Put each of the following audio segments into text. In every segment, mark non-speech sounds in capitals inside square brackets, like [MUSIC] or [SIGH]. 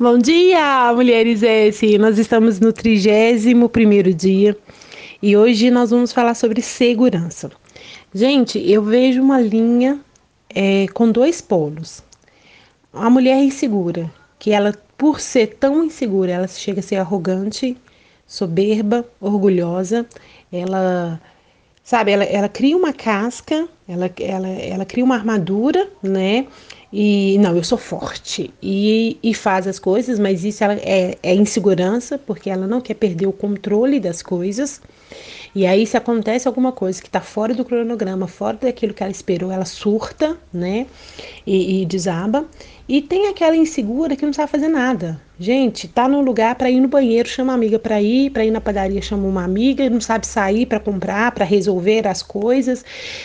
Bom dia, mulheres S. Nós estamos no 31 primeiro dia e hoje nós vamos falar sobre segurança. Gente, eu vejo uma linha é, com dois polos. A mulher insegura, que ela, por ser tão insegura, ela chega a ser arrogante, soberba, orgulhosa. Ela, sabe, ela, ela cria uma casca, ela, ela, ela cria uma armadura, né? E não, eu sou forte e, e faz as coisas, mas isso ela é, é insegurança porque ela não quer perder o controle das coisas. E aí, se acontece alguma coisa que está fora do cronograma, fora daquilo que ela esperou, ela surta, né? E, e desaba. E tem aquela insegura que não sabe fazer nada. Gente, tá num lugar para ir no banheiro, chama uma amiga para ir, para ir na padaria, chama uma amiga, não sabe sair para comprar, para resolver as coisas.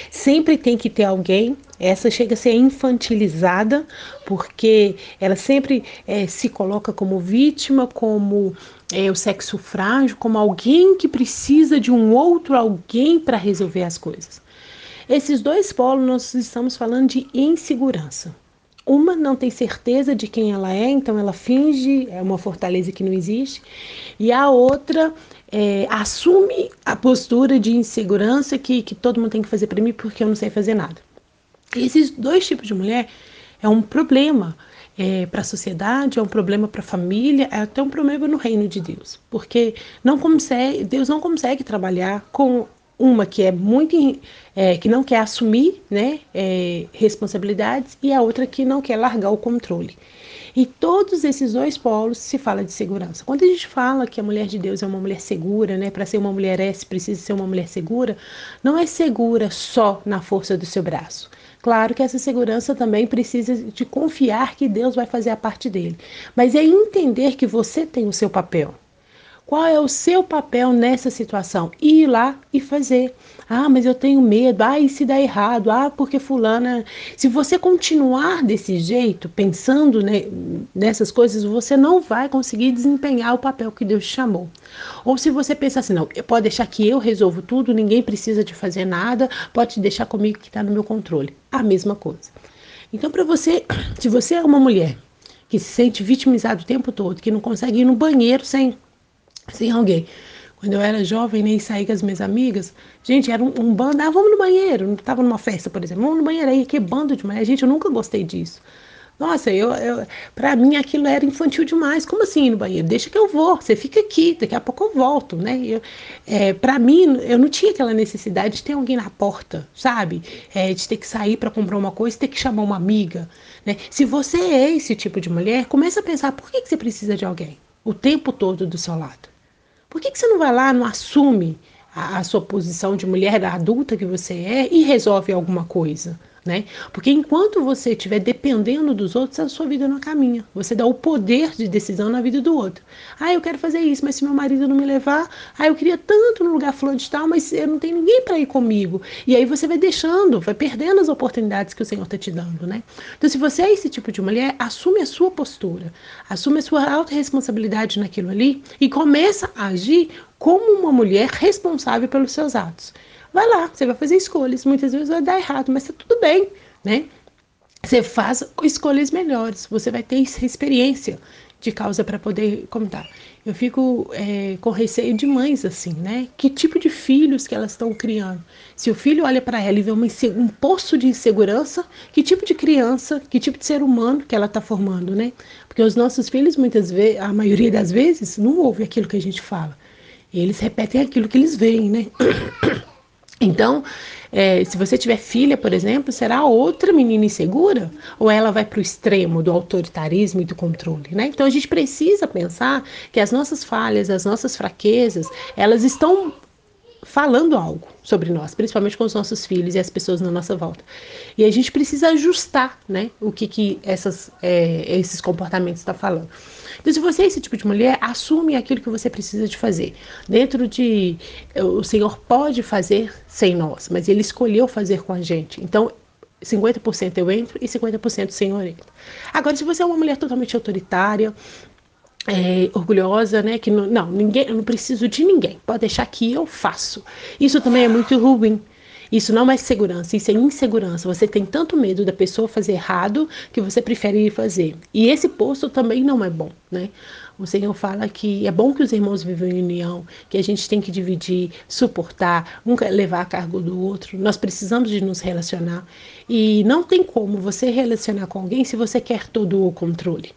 Sempre tem que ter alguém. Essa chega a ser infantilizada, porque ela sempre é, se coloca como vítima, como é, o sexo frágil, como alguém que precisa de um outro alguém para resolver as coisas. Esses dois polos nós estamos falando de insegurança. Uma não tem certeza de quem ela é, então ela finge, é uma fortaleza que não existe, e a outra é, assume a postura de insegurança que, que todo mundo tem que fazer para mim porque eu não sei fazer nada. Esses dois tipos de mulher é um problema é, para a sociedade, é um problema para a família, é até um problema no reino de Deus, porque não consegue, Deus não consegue trabalhar com uma que é muito é, que não quer assumir né, é, responsabilidades e a outra que não quer largar o controle. E todos esses dois polos se fala de segurança. Quando a gente fala que a mulher de Deus é uma mulher segura, né, para ser uma mulher S precisa ser uma mulher segura, não é segura só na força do seu braço. Claro que essa segurança também precisa de confiar que Deus vai fazer a parte dele, mas é entender que você tem o seu papel. Qual é o seu papel nessa situação? Ir lá e fazer. Ah, mas eu tenho medo. Ah, e se dá errado? Ah, porque fulana. Se você continuar desse jeito, pensando né, nessas coisas, você não vai conseguir desempenhar o papel que Deus te chamou. Ou se você pensar assim, não, pode deixar que eu resolvo tudo, ninguém precisa de fazer nada, pode deixar comigo que está no meu controle. A mesma coisa. Então, para você, se você é uma mulher que se sente vitimizada o tempo todo, que não consegue ir no banheiro sem sem alguém. Quando eu era jovem, nem saí com as minhas amigas, gente, era um, um bando, ah, vamos no banheiro, não estava numa festa, por exemplo, vamos no banheiro aí, que bando de mulher, gente, eu nunca gostei disso. Nossa, eu, eu para mim aquilo era infantil demais. Como assim ir no banheiro? Deixa que eu vou, você fica aqui, daqui a pouco eu volto, né? Eu, é, para mim, eu não tinha aquela necessidade de ter alguém na porta, sabe? É, de ter que sair para comprar uma coisa, ter que chamar uma amiga, né? Se você é esse tipo de mulher, começa a pensar por que, que você precisa de alguém o tempo todo do seu lado. Por que, que você não vai lá, não assume a, a sua posição de mulher adulta que você é e resolve alguma coisa? Né? Porque enquanto você estiver dependendo dos outros, a sua vida não caminha. Você dá o poder de decisão na vida do outro. Ah, eu quero fazer isso, mas se meu marido não me levar, ah, eu queria tanto no lugar fulano de tal, mas eu não tenho ninguém para ir comigo. E aí você vai deixando, vai perdendo as oportunidades que o Senhor está te dando, né? Então, se você é esse tipo de mulher, assume a sua postura, assume a sua autorresponsabilidade naquilo ali e começa a agir como uma mulher responsável pelos seus atos. Vai lá, você vai fazer escolhas. Muitas vezes vai dar errado, mas tá tudo bem, né? Você faz escolhas melhores, você vai ter experiência de causa para poder contar. Eu fico é, com receio de mães assim, né? Que tipo de filhos que elas estão criando? Se o filho olha para ela e vê uma, um poço de insegurança, que tipo de criança, que tipo de ser humano que ela está formando, né? Porque os nossos filhos muitas vezes, a maioria das vezes, não ouve aquilo que a gente fala. Eles repetem aquilo que eles veem, né? [COUGHS] Então, é, se você tiver filha, por exemplo, será outra menina insegura? Ou ela vai para o extremo do autoritarismo e do controle, né? Então a gente precisa pensar que as nossas falhas, as nossas fraquezas, elas estão falando algo sobre nós, principalmente com os nossos filhos e as pessoas na nossa volta. E a gente precisa ajustar, né, o que, que essas, é, esses comportamentos estão tá falando. Então, se você é esse tipo de mulher, assume aquilo que você precisa de fazer. Dentro de. O Senhor pode fazer sem nós, mas Ele escolheu fazer com a gente. Então, 50% eu entro e 50% o Senhor entra. Agora, se você é uma mulher totalmente autoritária, é, orgulhosa, né? Que não, não, ninguém, eu não preciso de ninguém. Pode deixar que eu faço. Isso também é muito ruim. Isso não é segurança, isso é insegurança. Você tem tanto medo da pessoa fazer errado que você prefere ir fazer. E esse posto também não é bom, né? O Senhor fala que é bom que os irmãos vivam em união, que a gente tem que dividir, suportar, nunca levar a cargo do outro. Nós precisamos de nos relacionar. E não tem como você relacionar com alguém se você quer todo o controle.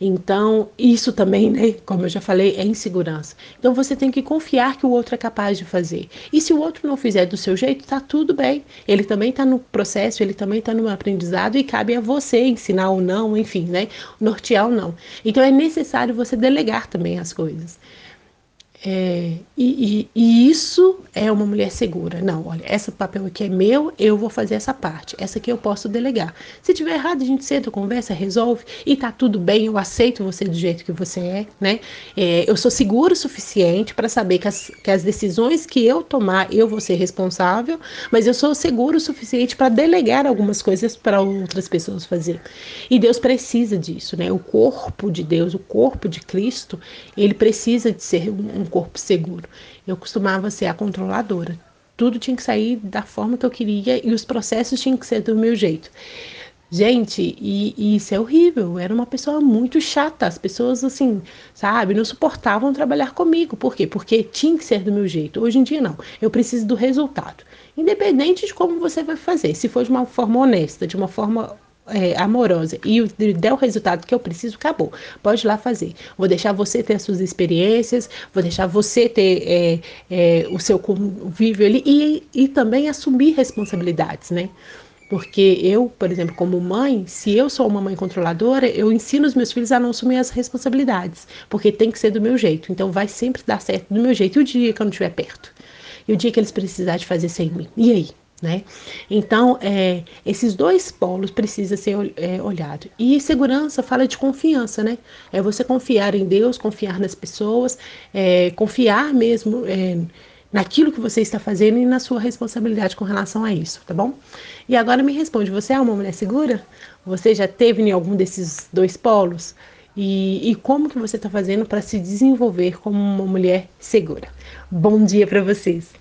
Então, isso também, né, como eu já falei, é insegurança. Então, você tem que confiar que o outro é capaz de fazer. E se o outro não fizer do seu jeito, tá tudo bem. Ele também está no processo, ele também está no aprendizado e cabe a você ensinar ou não, enfim, né, nortear ou não. Então, é necessário você delegar também as coisas. É, e, e, e, isso é uma mulher segura. Não, olha, esse papel aqui é meu, eu vou fazer essa parte. Essa aqui eu posso delegar. Se tiver errado, a gente senta, conversa, resolve e tá tudo bem, eu aceito você do jeito que você é, né? É, eu sou seguro o suficiente para saber que as, que as decisões que eu tomar, eu vou ser responsável, mas eu sou seguro o suficiente para delegar algumas coisas para outras pessoas fazer. E Deus precisa disso, né? O corpo de Deus, o corpo de Cristo, ele precisa de ser um corpo seguro. Eu costumava ser a controladora. Tudo tinha que sair da forma que eu queria e os processos tinham que ser do meu jeito. Gente, e, e, isso é horrível. Eu era uma pessoa muito chata. As pessoas, assim, sabe, não suportavam trabalhar comigo. Por quê? Porque tinha que ser do meu jeito. Hoje em dia, não. Eu preciso do resultado. Independente de como você vai fazer. Se for de uma forma honesta, de uma forma é, amorosa e der o resultado que eu preciso, acabou. Pode ir lá fazer. Vou deixar você ter as suas experiências, vou deixar você ter é, é, o seu convívio ali e, e também assumir responsabilidades, né? Porque eu, por exemplo, como mãe, se eu sou uma mãe controladora, eu ensino os meus filhos a não assumir as responsabilidades, porque tem que ser do meu jeito. Então vai sempre dar certo do meu jeito e o dia que eu não estiver perto. E o dia que eles precisarem de fazer sem mim. E aí? Né? Então, é, esses dois polos precisam ser é, olhados. E segurança fala de confiança, né? É você confiar em Deus, confiar nas pessoas, é, confiar mesmo é, naquilo que você está fazendo e na sua responsabilidade com relação a isso, tá bom? E agora me responde: você é uma mulher segura? Você já teve em algum desses dois polos? E, e como que você está fazendo para se desenvolver como uma mulher segura? Bom dia para vocês!